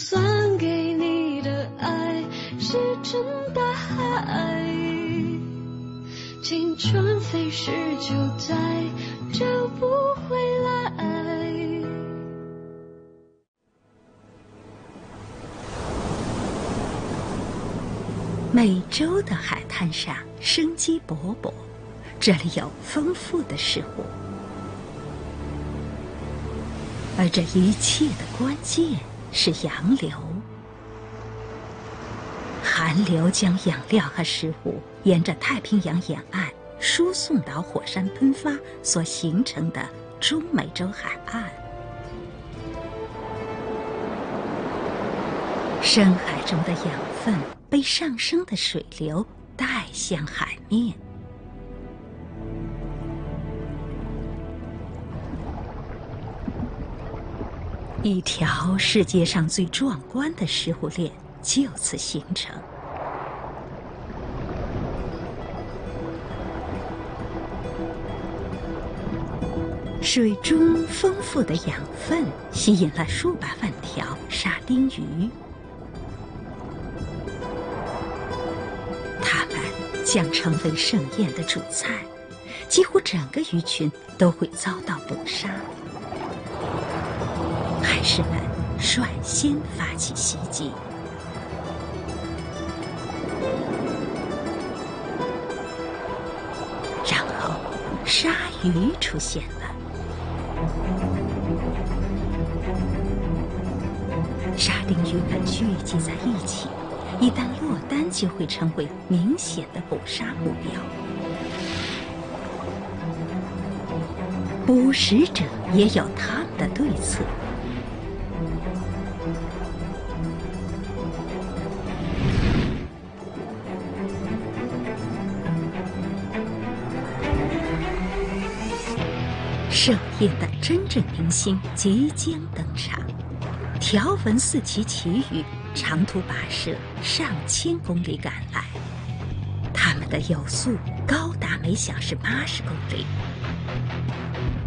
算给你的爱石沉大海，青春飞逝就再找不回来。美洲的海滩上生机勃勃，这里有丰富的食物，而这一切的关键是洋流。寒流将养料和食物沿着太平洋沿岸输送到火山喷发所形成的中美洲海岸。深海中的养分。被上升的水流带向海面。一条世界上最壮观的食物链就此形成。水中丰富的养分吸引了数百万条沙丁鱼。它们将成为盛宴的主菜，几乎整个鱼群都会遭到捕杀。战士们率先发起袭击，然后鲨鱼出现了。沙丁鱼们聚集在一起。一旦落单，就会成为明显的捕杀目标。捕食者也有他们的对策。盛宴的真正明星即将登场，条纹四鳍旗鱼。长途跋涉上千公里赶来，他们的游速高达每小时八十公里。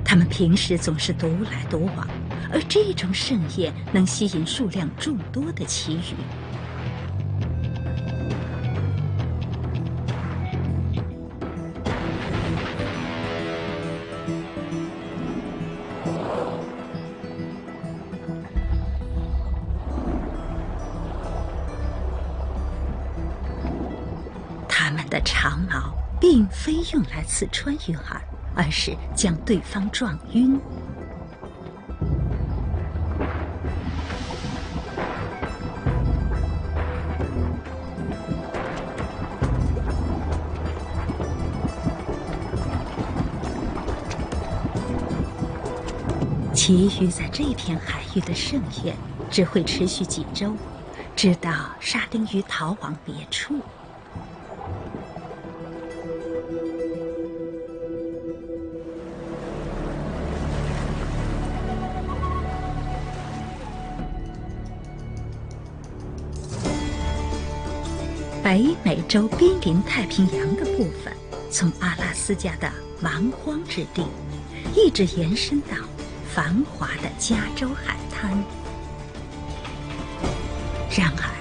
他们平时总是独来独往，而这种盛宴能吸引数量众多的旗的长矛。并非用来刺穿鱼饵，而是将对方撞晕。其余在这片海域的盛宴只会持续几周，直到沙丁鱼逃往别处。北美洲濒临太平洋的部分，从阿拉斯加的蛮荒之地，一直延伸到繁华的加州海滩。然而，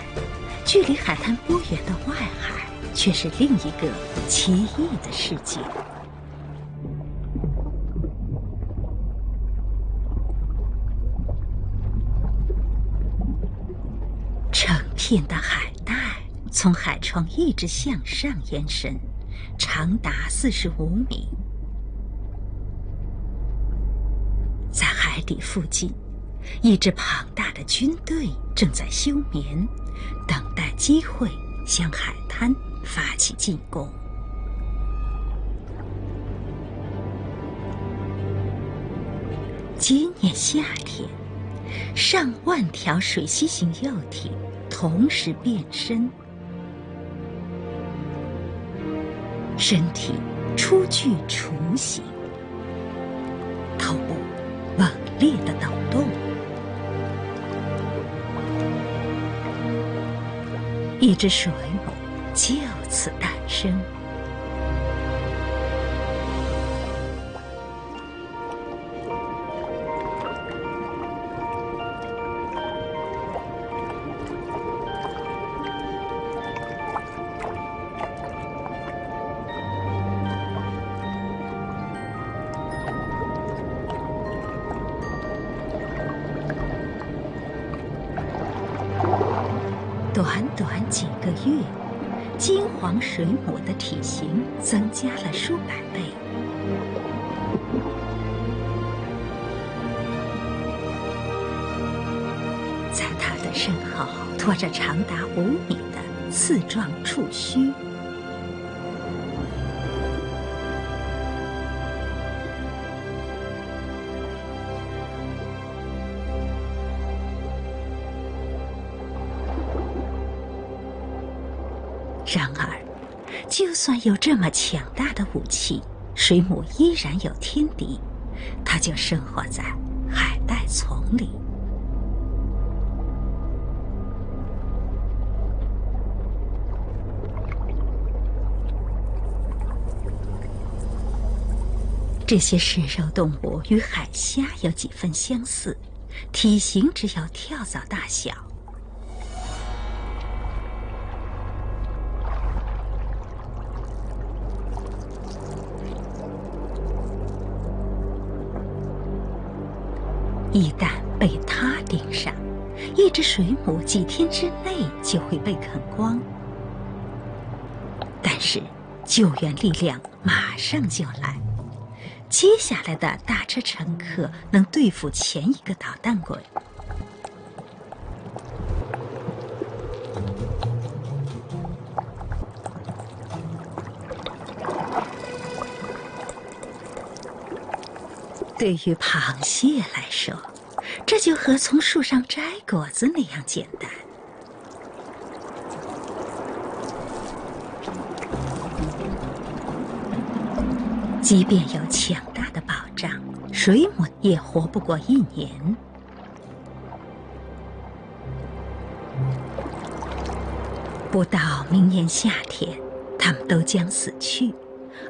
距离海滩不远的外海，却是另一个奇异的世界。成片的海。从海床一直向上延伸，长达四十五米。在海底附近，一支庞大的军队正在休眠，等待机会向海滩发起进攻。今年夏天，上万条水栖型幼体同时变身。身体初具雏形，头部猛烈的抖动，一只水母就此诞生。增加了数百倍。在它的身后，拖着长达五米的刺状触须。然而，就算有这么强大的武器，水母依然有天敌，它就生活在海带丛里。这些食肉动物与海虾有几分相似，体型只有跳蚤大小。一旦被它盯上，一只水母几天之内就会被啃光。但是，救援力量马上就来。接下来的大车乘客能对付前一个捣蛋鬼。对于螃蟹来说，这就和从树上摘果子那样简单。即便有强大的保障，水母也活不过一年。不到明年夏天，它们都将死去，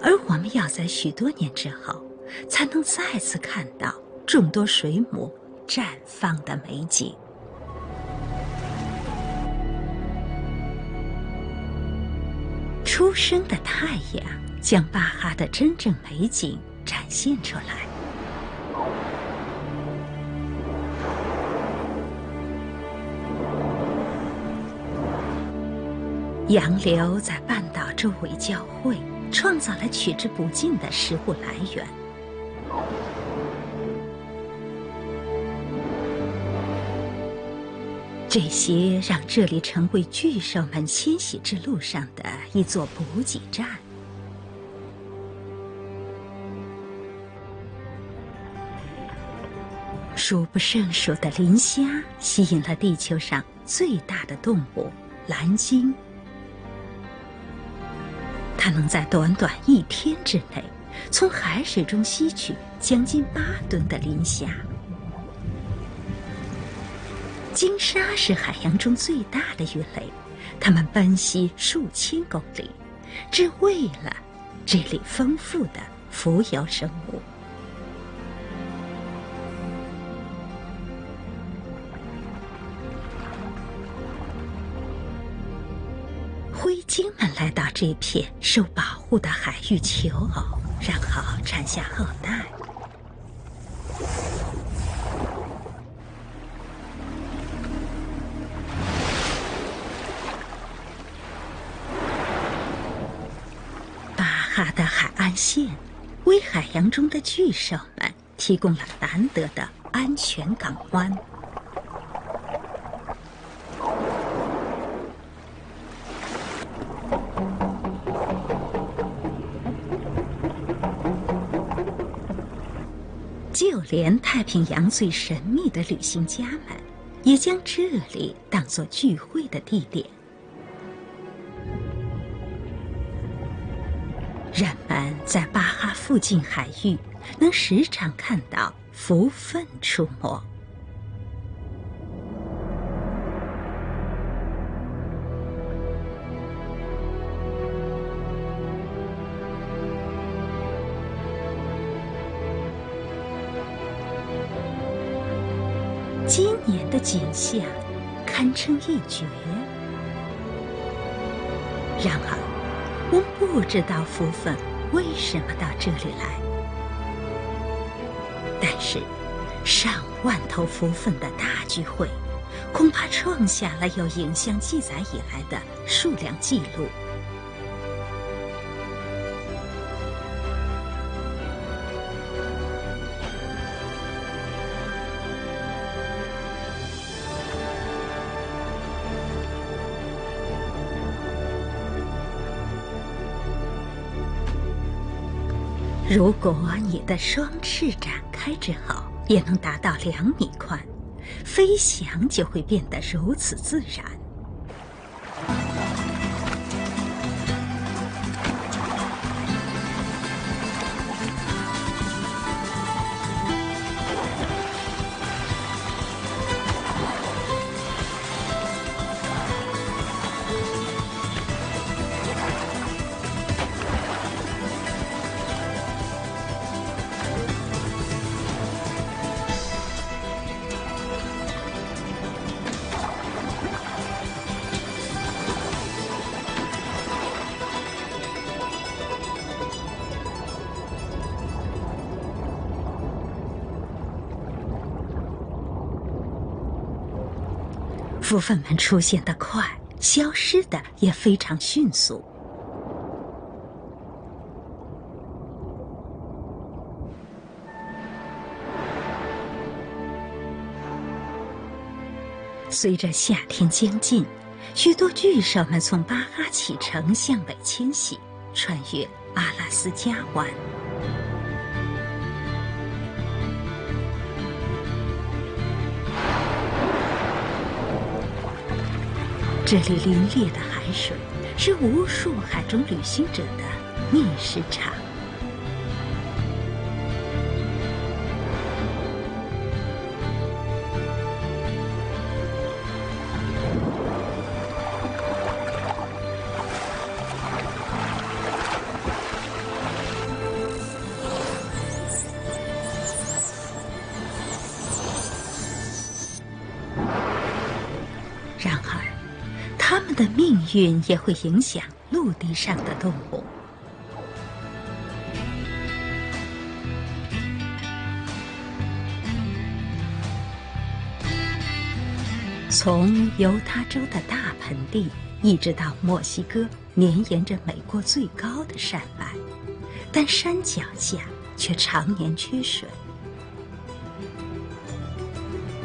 而我们要在许多年之后。才能再次看到众多水母绽放的美景。初升的太阳将巴哈的真正美景展现出来。洋流在半岛周围交汇，创造了取之不尽的食物来源。这些让这里成为巨兽们迁徙之路上的一座补给站。数不胜数的磷虾吸引了地球上最大的动物——蓝鲸。它能在短短一天之内，从海水中吸取将近八吨的磷虾。鲸鲨是海洋中最大的鱼类，它们奔袭数千公里，只为了这里丰富的浮游生物。灰鲸们来到这片受保护的海域求偶，然后产下后代。线为海洋中的巨兽们提供了难得的安全港湾。就连太平洋最神秘的旅行家们，也将这里当作聚会的地点。在巴哈附近海域，能时常看到浮粪出没。今年的景象堪称一绝。然而，我不知道浮粪。为什么到这里来。但是，上万头福分的大聚会，恐怕创下了有影像记载以来的数量记录。如果你的双翅展开之后也能达到两米宽，飞翔就会变得如此自然。部分们出现的快，消失的也非常迅速。随着夏天将近，许多巨兽们从巴哈启程向北迁徙，穿越阿拉斯加湾。这里凛冽的海水是无数海中旅行者的觅食场。运也会影响陆地上的动物。从犹他州的大盆地一直到墨西哥，绵延着美国最高的山脉，但山脚下却常年缺水。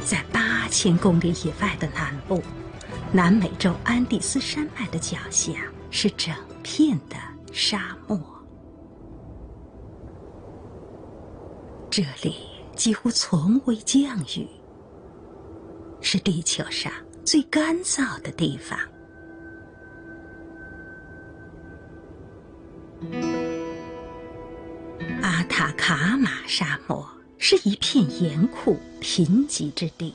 在八千公里以外的南部。南美洲安第斯山脉的脚下是整片的沙漠，这里几乎从未降雨，是地球上最干燥的地方。阿塔卡马沙漠是一片严酷贫瘠之地。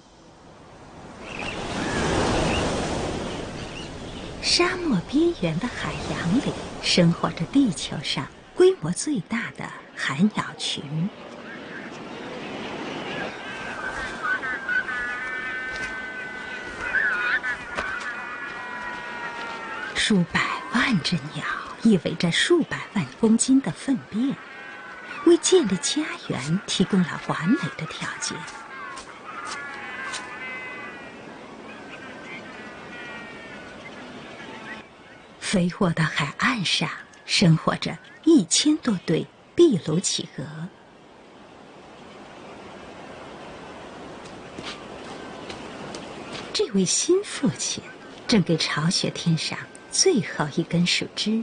沙漠边缘的海洋里，生活着地球上规模最大的海鸟群。数百万只鸟意味着数百万公斤的粪便，为建立家园提供了完美的条件。肥沃的海岸上生活着一千多对壁炉企鹅。这位新父亲正给巢穴添上最后一根树枝。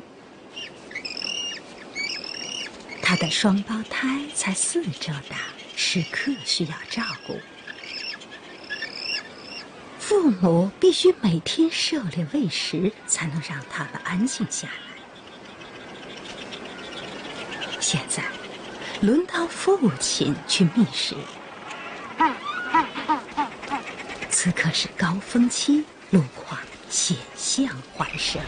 他的双胞胎才四周大，时刻需要照顾。父母必须每天狩猎喂食，才能让他们安静下来。现在，轮到父亲去觅食。此刻是高峰期，路况险象环生。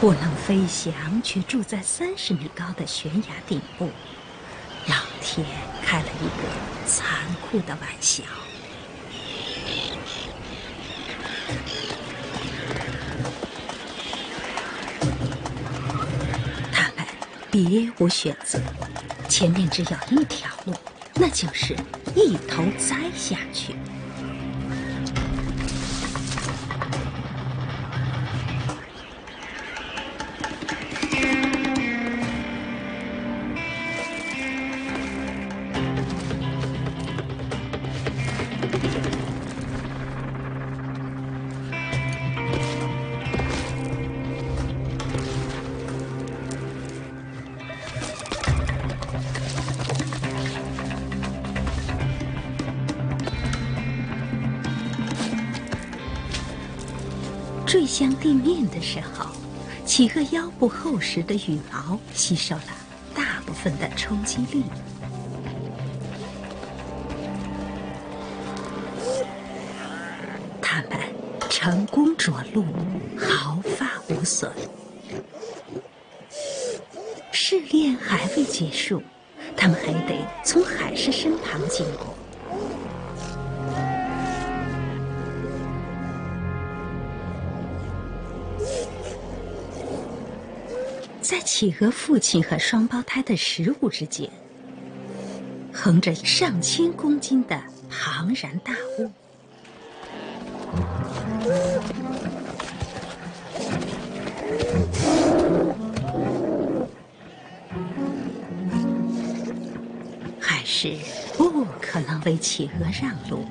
不能飞翔，却住在三十米高的悬崖顶部，老天开了一个残酷的玩笑。他们别无选择，前面只有一条路，那就是一头栽下去。时候，企鹅腰部厚实的羽毛吸收了大部分的冲击力，它们成功着陆，毫发无损。试炼还未结束，它们还得从海狮身旁经过。在企鹅父亲和双胞胎的食物之间，横着上千公斤的庞然大物。还是不可能为企鹅让路。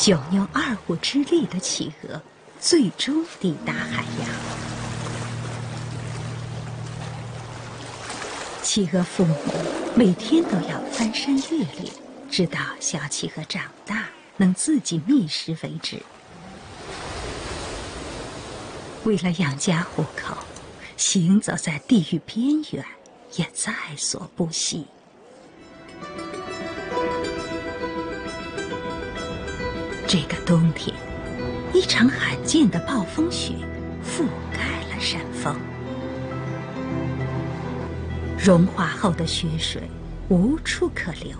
九牛二虎之力的企鹅，最终抵达海洋。企鹅父母每天都要翻山越岭，直到小企鹅长大能自己觅食为止。为了养家糊口，行走在地狱边缘也在所不惜。这个冬天，一场罕见的暴风雪覆盖了山峰，融化后的雪水无处可流，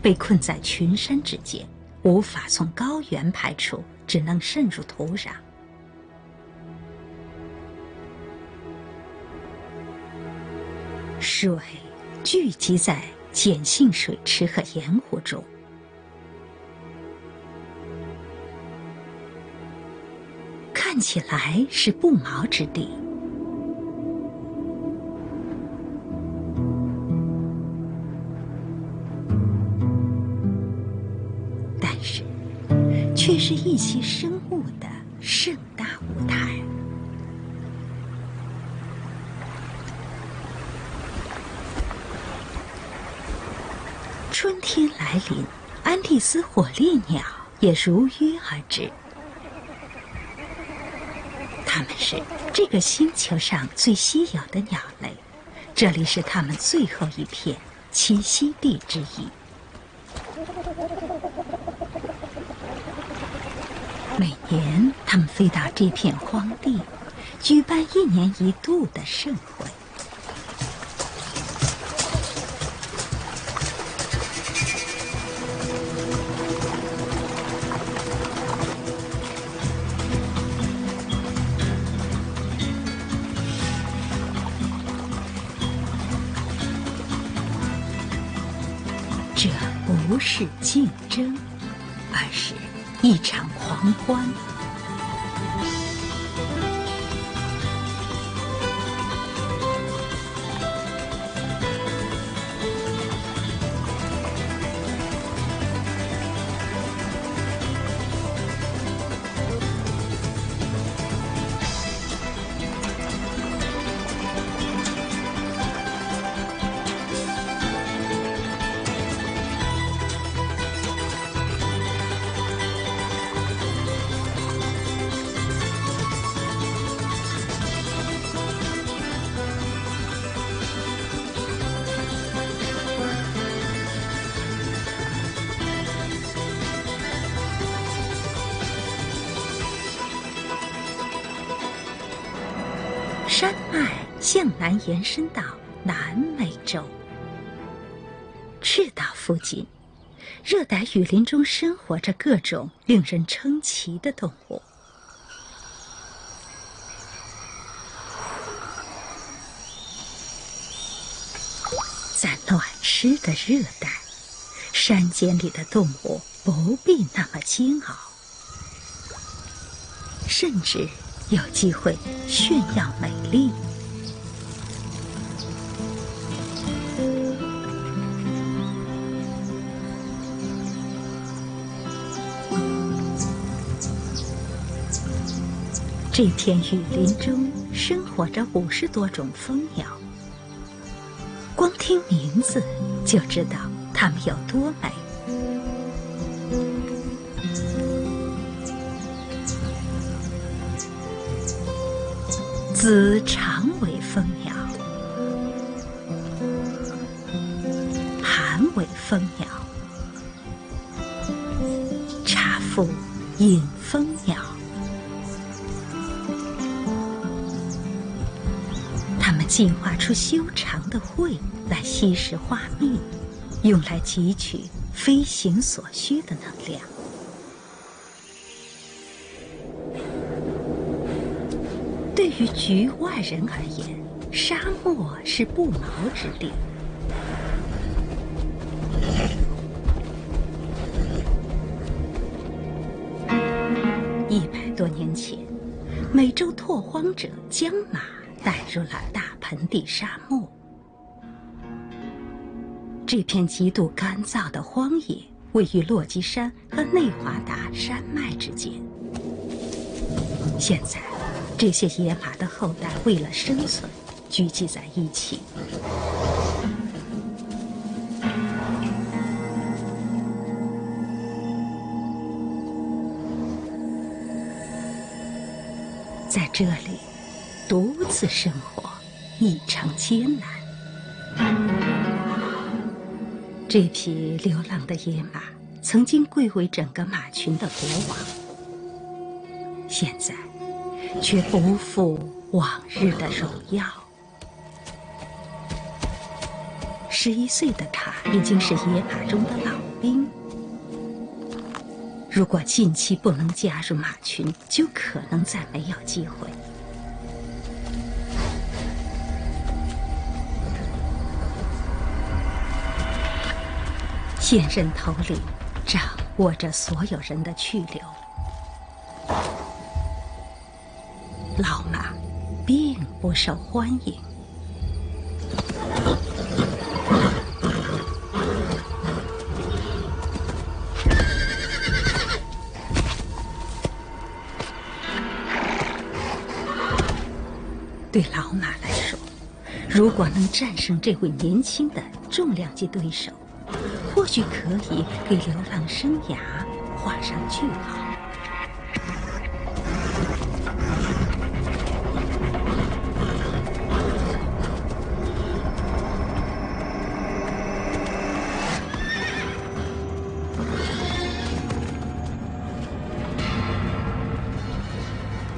被困在群山之间，无法从高原排出，只能渗入土壤。水聚集在碱性水池和盐湖中。看起来是不毛之地，但是却是一些生物的盛大舞台。春天来临，安第斯火烈鸟也如约而至。它们是这个星球上最稀有的鸟类，这里是它们最后一片栖息地之一。每年，它们飞到这片荒地，举办一年一度的盛会。欢。向南延伸到南美洲。赤道附近，热带雨林中生活着各种令人称奇的动物。在暖湿的热带，山间里的动物不必那么煎熬，甚至有机会炫耀美丽。这片雨林中生活着五十多种蜂鸟，光听名字就知道它们有多美。紫长尾蜂鸟、寒尾蜂鸟、茶腹隐蜂鸟。进化出修长的喙来吸食花蜜，用来汲取飞行所需的能量。对于局外人而言，沙漠是不毛之地。一百多年前，美洲拓荒者将马带入了大。盆地沙漠，这片极度干燥的荒野位于落基山和内华达山脉之间。现在，这些野马的后代为了生存，聚集在一起。在这里，独自生活。异常艰难。这匹流浪的野马曾经贵为整个马群的国王，现在却不复往日的荣耀。十一岁的他已经是野马中的老兵，如果近期不能加入马群，就可能再没有机会。现任头领掌握着所有人的去留，老马并不受欢迎。对老马来说，如果能战胜这位年轻的重量级对手，或许可以给流浪生涯画上句号。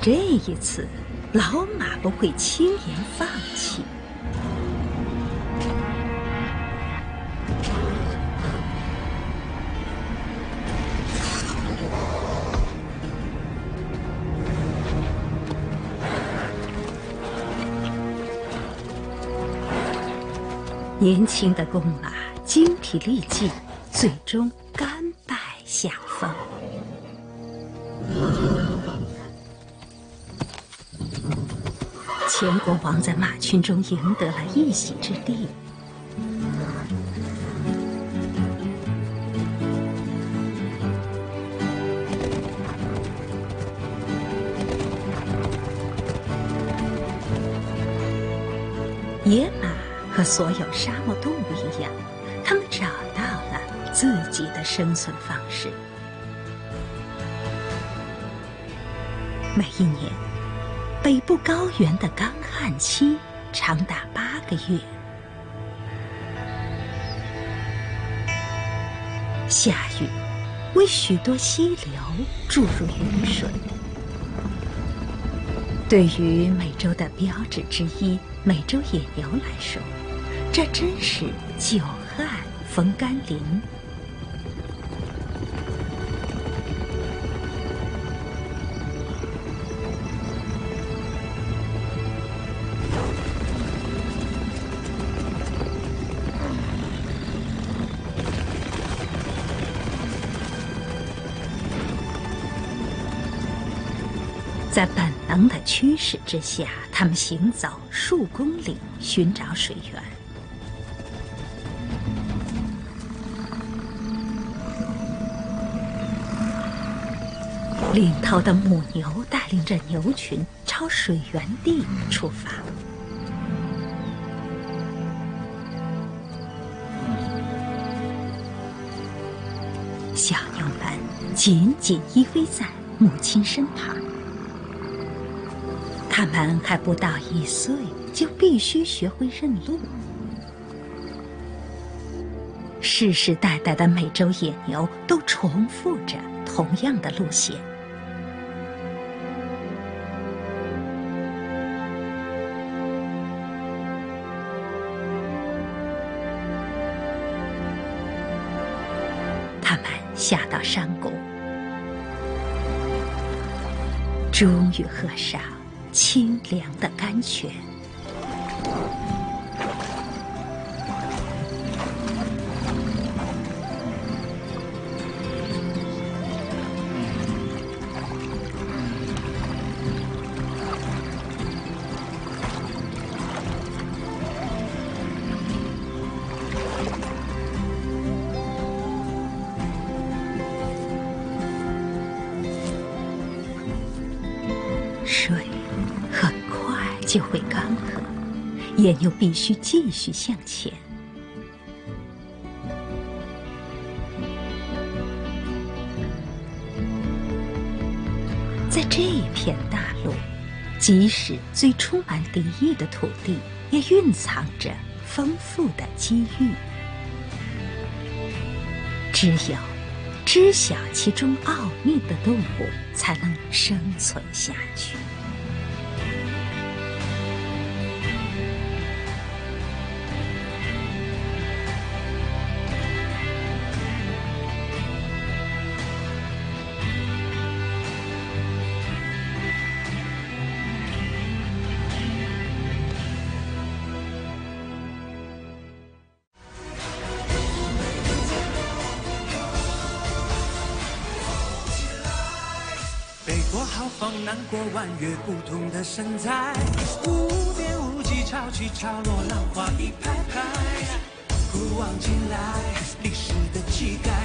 这一次，老马不会轻言放弃。年轻的公马精疲力尽，最终甘拜下风。前国王在马群中赢得了一席之地。野马。所有沙漠动物一样，它们找到了自己的生存方式。每一年，北部高原的干旱期长达八个月，下雨为许多溪流注入雨水。对于美洲的标志之一——美洲野牛来说，这真是久旱逢甘霖。在本能的驱使之下，他们行走数公里寻找水源。领头的母牛带领着牛群朝水源地出发。小牛们紧紧依偎在母亲身旁。他们还不到一岁，就必须学会认路。世世代代的美洲野牛都重复着同样的路线。下到山谷，终于喝上。清凉的甘泉。就会干涸，野牛必须继续向前。在这一片大陆，即使最充满敌意的土地，也蕴藏着丰富的机遇。只有知晓其中奥秘的动物，才能生存下去。豪放，南国弯月，不同的身材，无边无际，潮起潮落，浪花一排排，古往今来，历史的气概。